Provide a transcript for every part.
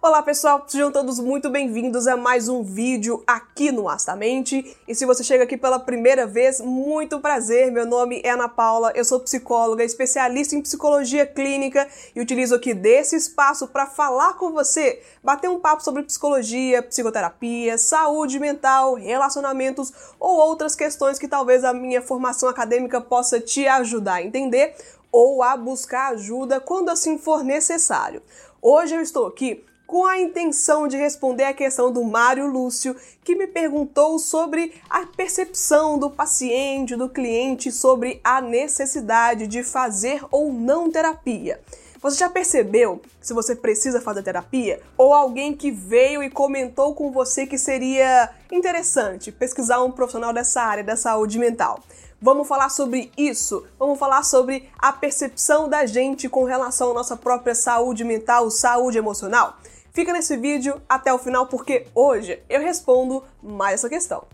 Olá pessoal, sejam todos muito bem-vindos a mais um vídeo aqui no Astamente. E se você chega aqui pela primeira vez, muito prazer, meu nome é Ana Paula, eu sou psicóloga, especialista em psicologia clínica e utilizo aqui desse espaço para falar com você, bater um papo sobre psicologia, psicoterapia, saúde mental, relacionamentos ou outras questões que talvez a minha formação acadêmica possa te ajudar a entender ou a buscar ajuda quando assim for necessário. Hoje eu estou aqui com a intenção de responder a questão do Mário Lúcio, que me perguntou sobre a percepção do paciente, do cliente, sobre a necessidade de fazer ou não terapia. Você já percebeu se você precisa fazer terapia? Ou alguém que veio e comentou com você que seria interessante pesquisar um profissional dessa área da saúde mental? Vamos falar sobre isso. Vamos falar sobre a percepção da gente com relação à nossa própria saúde mental, saúde emocional. Fica nesse vídeo até o final porque hoje eu respondo mais essa questão.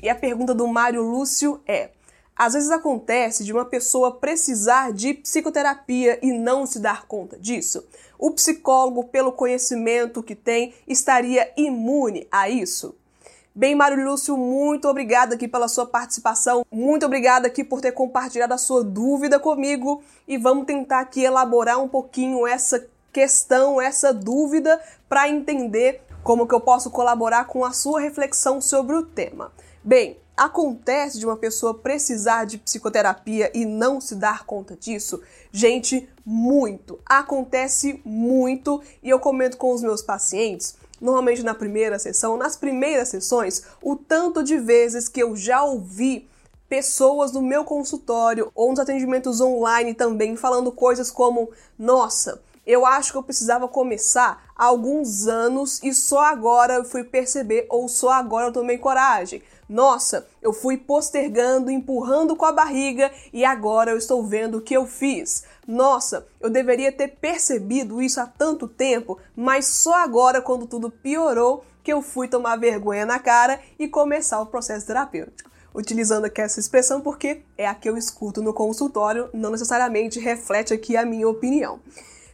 E a pergunta do Mário Lúcio é: às vezes acontece de uma pessoa precisar de psicoterapia e não se dar conta disso? O psicólogo, pelo conhecimento que tem, estaria imune a isso? Bem, Mário Lúcio, muito obrigada aqui pela sua participação. Muito obrigada aqui por ter compartilhado a sua dúvida comigo e vamos tentar aqui elaborar um pouquinho essa questão, essa dúvida para entender como que eu posso colaborar com a sua reflexão sobre o tema. Bem, acontece de uma pessoa precisar de psicoterapia e não se dar conta disso? Gente, muito. Acontece muito e eu comento com os meus pacientes normalmente na primeira sessão, nas primeiras sessões, o tanto de vezes que eu já ouvi pessoas no meu consultório ou nos atendimentos online também falando coisas como: "Nossa, eu acho que eu precisava começar há alguns anos e só agora eu fui perceber ou só agora eu tomei coragem. Nossa, eu fui postergando, empurrando com a barriga e agora eu estou vendo o que eu fiz. Nossa, eu deveria ter percebido isso há tanto tempo, mas só agora, quando tudo piorou, que eu fui tomar vergonha na cara e começar o processo terapêutico. Utilizando aqui essa expressão porque é a que eu escuto no consultório, não necessariamente reflete aqui a minha opinião.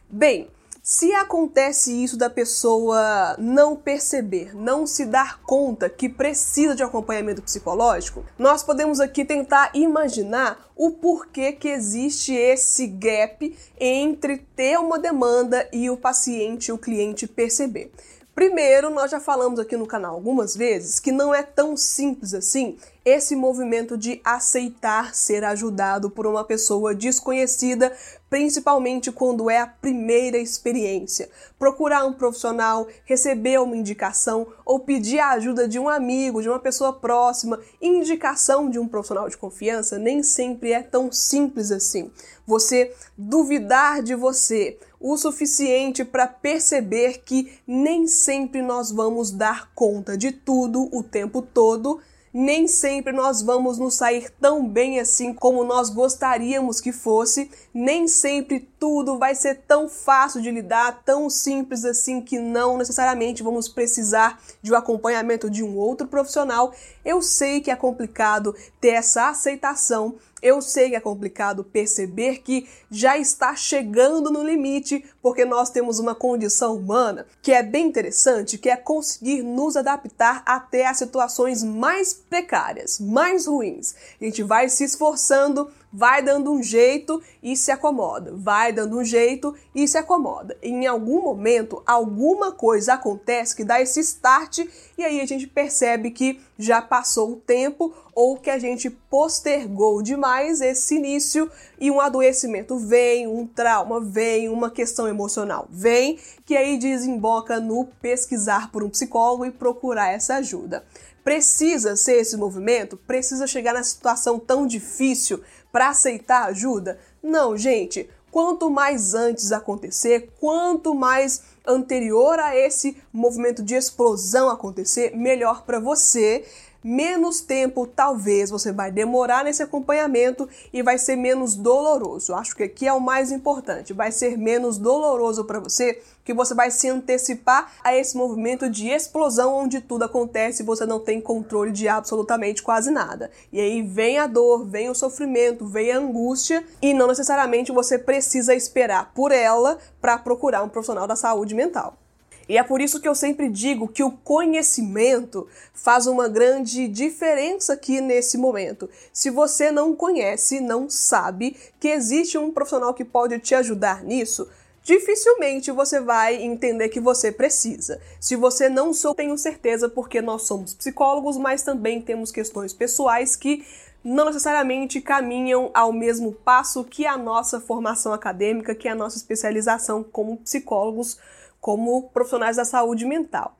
Bem, se acontece isso da pessoa não perceber, não se dar conta que precisa de acompanhamento psicológico, nós podemos aqui tentar imaginar o porquê que existe esse gap entre ter uma demanda e o paciente, o cliente perceber. Primeiro, nós já falamos aqui no canal algumas vezes que não é tão simples assim esse movimento de aceitar ser ajudado por uma pessoa desconhecida, principalmente quando é a primeira experiência. Procurar um profissional, receber uma indicação ou pedir a ajuda de um amigo, de uma pessoa próxima, indicação de um profissional de confiança nem sempre é tão simples assim. Você duvidar de você o suficiente para perceber que nem sempre nós vamos dar conta de tudo o tempo todo nem sempre nós vamos nos sair tão bem assim como nós gostaríamos que fosse, nem sempre tudo vai ser tão fácil de lidar, tão simples assim que não necessariamente vamos precisar de um acompanhamento de um outro profissional. Eu sei que é complicado ter essa aceitação eu sei que é complicado perceber que já está chegando no limite, porque nós temos uma condição humana que é bem interessante, que é conseguir nos adaptar até as situações mais precárias, mais ruins. A gente vai se esforçando vai dando um jeito e se acomoda, vai dando um jeito e se acomoda. Em algum momento, alguma coisa acontece que dá esse start e aí a gente percebe que já passou o tempo ou que a gente postergou demais esse início e um adoecimento vem, um trauma vem, uma questão emocional vem, que aí desemboca no pesquisar por um psicólogo e procurar essa ajuda. Precisa ser esse movimento? Precisa chegar na situação tão difícil para aceitar ajuda? Não, gente. Quanto mais antes acontecer, quanto mais anterior a esse movimento de explosão acontecer, melhor para você, menos tempo talvez você vai demorar nesse acompanhamento e vai ser menos doloroso. Acho que aqui é o mais importante, vai ser menos doloroso para você que você vai se antecipar a esse movimento de explosão onde tudo acontece e você não tem controle de absolutamente quase nada. E aí vem a dor, vem o sofrimento, vem a angústia e não necessariamente você precisa esperar por ela para procurar um profissional da saúde mental. E é por isso que eu sempre digo que o conhecimento faz uma grande diferença aqui nesse momento. Se você não conhece, não sabe que existe um profissional que pode te ajudar nisso, dificilmente você vai entender que você precisa. Se você não sou, tenho certeza, porque nós somos psicólogos, mas também temos questões pessoais que não necessariamente caminham ao mesmo passo que a nossa formação acadêmica, que a nossa especialização como psicólogos, como profissionais da saúde mental.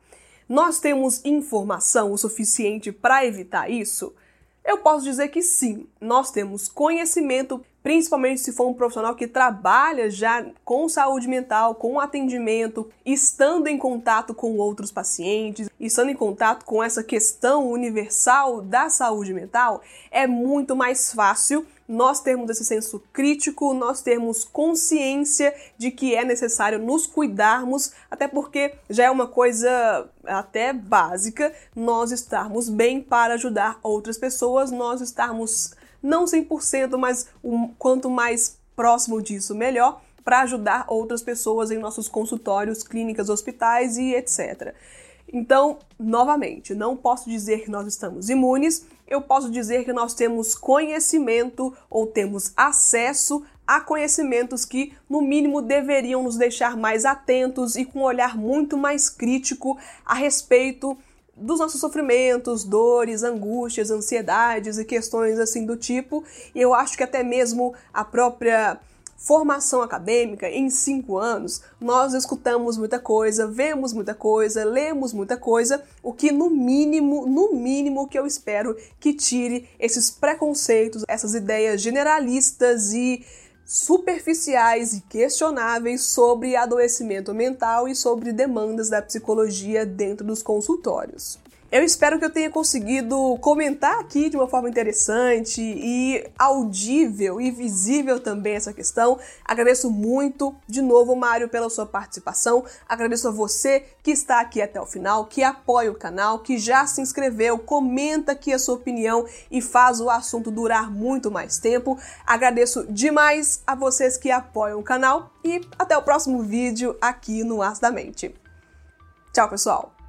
Nós temos informação o suficiente para evitar isso? Eu posso dizer que sim, nós temos conhecimento, principalmente se for um profissional que trabalha já com saúde mental, com atendimento, estando em contato com outros pacientes, estando em contato com essa questão universal da saúde mental, é muito mais fácil nós termos esse senso crítico, nós termos consciência de que é necessário nos cuidarmos, até porque já é uma coisa até básica nós estarmos bem para ajudar outras pessoas, nós estarmos não 100%, mas um, quanto mais próximo disso, melhor, para ajudar outras pessoas em nossos consultórios, clínicas, hospitais e etc. Então, novamente, não posso dizer que nós estamos imunes, eu posso dizer que nós temos conhecimento ou temos acesso a conhecimentos que, no mínimo, deveriam nos deixar mais atentos e com um olhar muito mais crítico a respeito dos nossos sofrimentos, dores, angústias, ansiedades e questões assim do tipo. E eu acho que até mesmo a própria formação acadêmica, em cinco anos, nós escutamos muita coisa, vemos muita coisa, lemos muita coisa, o que no mínimo, no mínimo que eu espero que tire esses preconceitos, essas ideias generalistas e superficiais e questionáveis sobre adoecimento mental e sobre demandas da psicologia dentro dos consultórios. Eu espero que eu tenha conseguido comentar aqui de uma forma interessante e audível e visível também essa questão. Agradeço muito de novo, Mário, pela sua participação. Agradeço a você que está aqui até o final, que apoia o canal, que já se inscreveu, comenta aqui a sua opinião e faz o assunto durar muito mais tempo. Agradeço demais a vocês que apoiam o canal e até o próximo vídeo aqui no As da Mente. Tchau, pessoal!